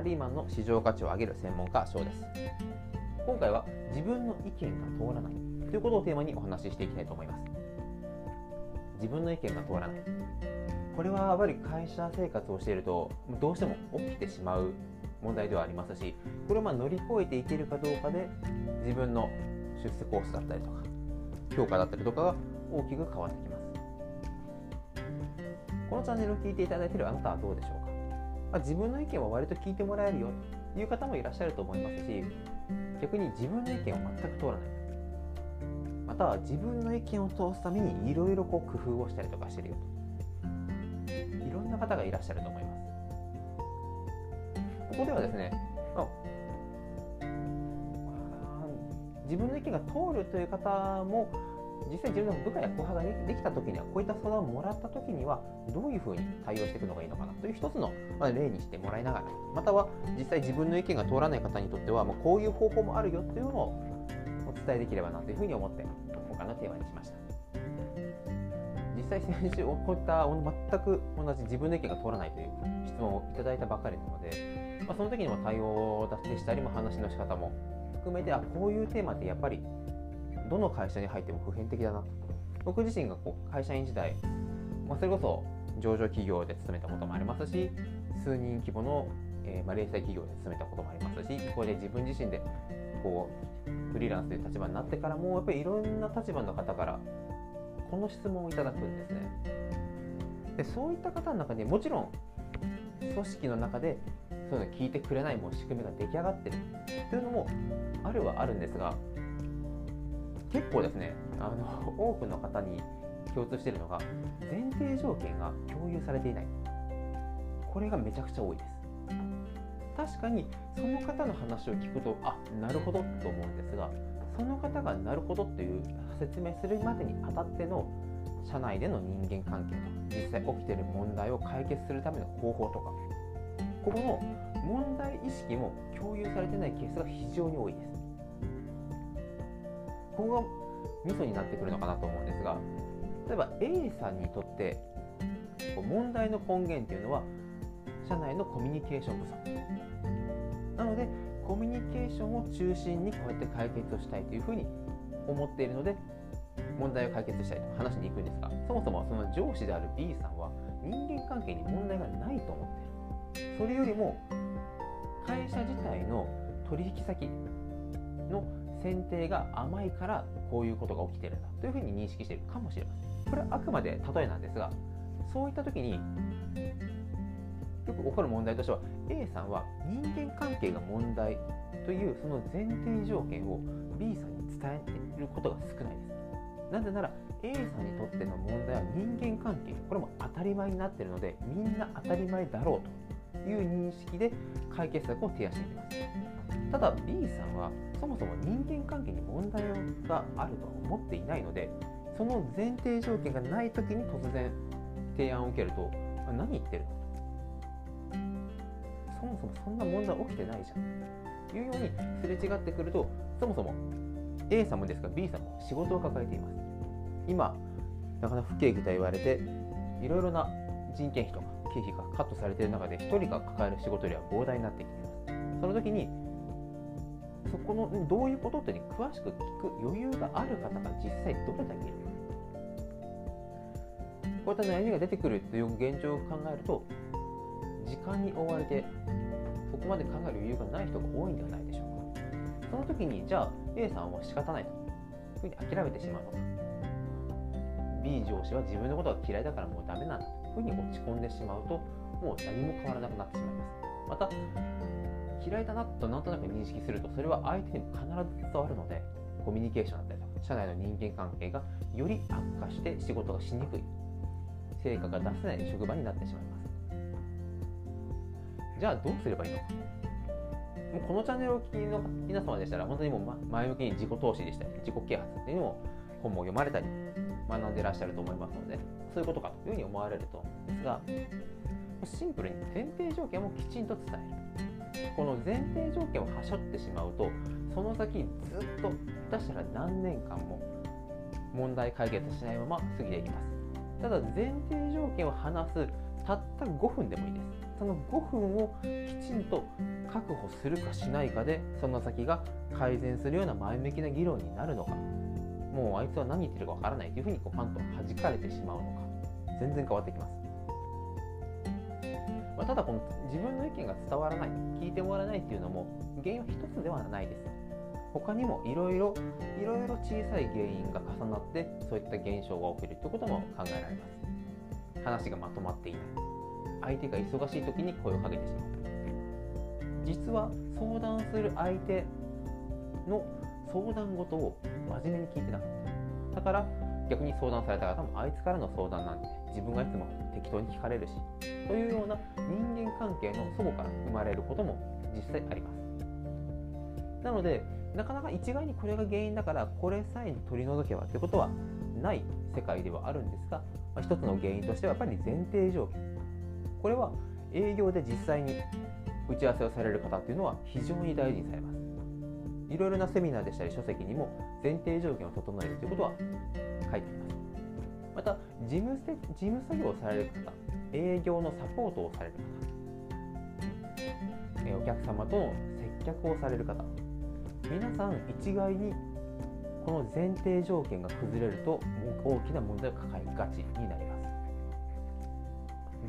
リーマンの市場価値を上げる専門家賞です。今回は自分の意見が通らないということをテーマにお話ししていきたいと思います。自分の意見が通らない。これはやっぱり会社生活をしているとどうしても起きてしまう問題ではありますしこれをま乗り越えていけるかどうかで自分の出世コースだったりとか評価だったりとかが大きく変わってきます。このチャンネルを聞いていただいているあなたはどうでしょうか、まあ、自分の意見は割と聞いてもらえるよという方もいらっしゃると思いますし逆に自分の意見を全く通らない。または自分の意見を通すためにいろいろ工夫をしたりとかしてるよと。いろんな方がいらっしゃると思います。ここではですね、まあ、自分の意見が通るという方も実際自分の部下や後輩ができた時にはこういった相談をもらった時にはどういうふうに対応していくのがいいのかなという一つの例にしてもらいながらまたは実際自分の意見が通らない方にとってはもうこういう方法もあるよというのをお伝えできればなというふうに思って今回のテーマにしました実際先週こういった全く同じ自分の意見が通らないという質問をいただいたばかりなので、まあ、その時にも対応でしたりも話の仕方も含めてあこういうテーマってやっぱりどの会社に入っても普遍的だな。僕自身がこう会社員時代、まあ、それこそ上場企業で勤めたこともありますし数人規模の、えー、まあ、零細企業で勤めたこともありますしここで自分自身でこうフリーランスという立場になってからもやっぱりいろんな立場の方からこの質問をいただくんですね。でそういった方の中にもちろん組織の中でそういうの聞いてくれないもう仕組みが出来上がってるというのもあるはあるんですが結構ですねあの 多くの方に共通しているのが前提条件が共有されていない。これがめちゃくちゃ多いです。確かにその方の話を聞くとあなるほどと思うんですがその方がなるほどっていう説明するまでにあたっての社内での人間関係と実際起きている問題を解決するための方法とかここの問題意識も共有されてないケースが非常に多いです。ここがミソになってくるのかなと思うんですが例えば A さんにとって問題の根源っていうのは社内のコミュニケーション不足。なのでコミュニケーションを中心にこうやって解決をしたいというふうに思っているので問題を解決したいと話しに行くんですがそもそもその上司である B さんは人間関係に問題がないと思っている。それよりも会社自体の取引先の選定が甘いからこういうことが起きてるんだというふうに認識しているかもしれません。これはあくまで例えなんですがそういった時によく起こる問題としては A さんは人間関係が問題というその前提条件を B さんに伝えていることが少ないです。なぜなら A さんにとっての問題は人間関係これも当たり前になってるのでみんな当たり前だろうという認識で解決策を提案していきます。ただ B さんはそもそも人間関係に問題があるとは思っていないのでその前提条件がない時に突然提案を受けると何言ってる？のそもそもそんな問題起きてないじゃん。というようにすれ違ってくるとそもそも A さんもですが B さんも仕事を抱えています。今なかなか不景気と言われていろいろな人件費とか経費がカットされている中で1人が抱える仕事量は膨大になってきています。その時にそこのどういうことってね詳しく聞く余裕がある方が実際どれだけいるか。こういった悩みが出てくるという現状を考えると時間に追われてそこまで考える余裕がない人が多いんではないでしょうか。その時にじゃあ A さんは仕方ないとふうに諦めてしまうのか。B 上司は自分のことが嫌いだからもうダメなんだと。ふうに落ち込んでしまうともう何も変わらなくなってしまいます。また嫌いだなとなんとなく認識するとそれは相手にも必ず伝わるのでコミュニケーションだったりとか社内の人間関係がより悪化して仕事がしにくい。成果が出せない職場になってしまいます。じゃあどうすればいいの？かもうこのチャンネルを聞きの皆様でしたら本当にもう前向きに自己投資でしたり自己啓発っていうのを本も読まれたり学んでいらっしゃると思いますのでそういうことかというふうに思われると思うんですがシンプルに前提条件もきちんと伝える。この前提条件をはしょってしまうとその先ずっと下手したら何年間も問題解決しないまま過ぎていきます。ただ前提条件を話すたった5分でもいいです。その5分をきちんと確保するかしないかでその先が改善するような前向きな議論になるのか。もうあいつは何言ってるかわからないというふうにこうパンと弾かれてしまうのか。全然変わってきます、まあ、ただこの自分の意見が伝わらない聞いてもらえないっていうのも原因は一つではないです。他にもいろいろいろいろ小さい原因が重なってそういった現象が起きるということも考えられます。話がまとまっていない。相手が忙しい時に声をかけてしまう実は相談する相手の相談事を真面目に聞いてなかっただから逆に相談された方もあいつからの相談なんで自分がいつも適当に聞かれるしというような人間関係の祖母から生まれることも実際あります。なのでなかなか一概にこれが原因だからこれさえ取り除けばってことはない世界ではあるんですが、まあ、一つの原因としてはやっぱり前提条件これは営業で実際に打ち合わせをされる方っていうのは非常に大事にされます。いろいろなセミナーでしたり書籍にも前提条件を整えるということは書いています。また事務事務作業をされる方営業のサポートをされる方お客様との接客をされる方皆さん一概にこの前提条件が崩れると大きな問題を抱えがちになります。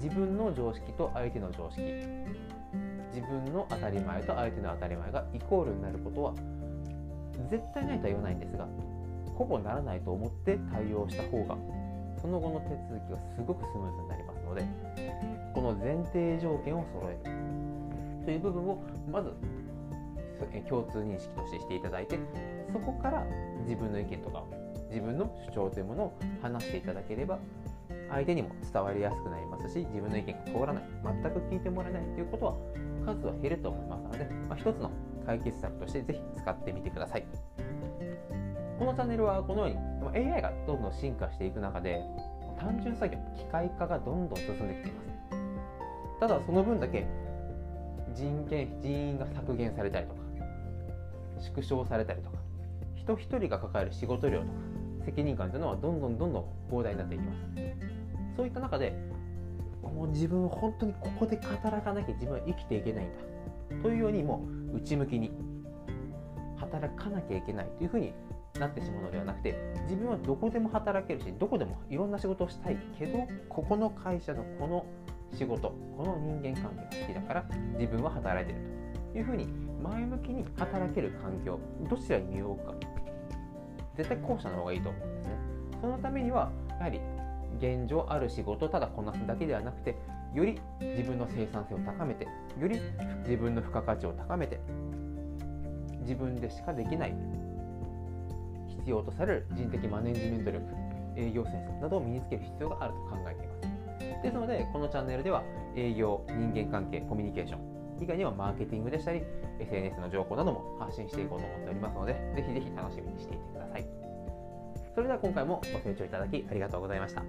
自分の常識と相手の常識自分の当たり前と相手の当たり前がイコールになることは絶対ないとは言わないんですがほぼならないと思って対応した方がその後の手続きがすごくスムーズになりますのでこの前提条件を揃える。という部分をまず共通認識としてしていただいてそこから自分の意見とか自分の主張というものを話していただければ相手にも伝わりやすくなりますし自分の意見が通らない全く聞いてもらえないということは数は減ると思いますので、まあ、一つの解決策としてぜひ使ってみてください。このチャンネルはこのように AI がどんどん進化していく中で単純作業機械化がどんどん進んできています。ただその分だけ人件費人員が削減されたりとか縮小されたりとか人一人が抱える仕事量とか責任感というのはどんどんどんどん膨大になっていきます。そういった中でもう自分は本当にここで働かなきゃ自分は生きていけないんだ。というようにもう内向きに働かなきゃいけないというふうになってしまうのではなくて自分はどこでも働けるしどこでもいろんな仕事をしたいけどここの会社のこの仕事この人間関係が好きだから自分は働いてると。いうふうに前向きに働ける環境どちらに身を置くか。絶対後者の方がいいと思うんですね。そのためにはやはり現状ある仕事をただこなすだけではなくてより自分の生産性を高めてより自分の付加価値を高めて自分でしかできない必要とされる人的マネジメント力営業センスなどを身につける必要があると考えています。ですのでこのチャンネルでは営業人間関係コミュニケーション以外にはマーケティングでしたり SNS の情報なども発信していこうと思っておりますのでぜひぜひ楽しみにしていてください。それでは今回もご清聴いただきありがとうございました。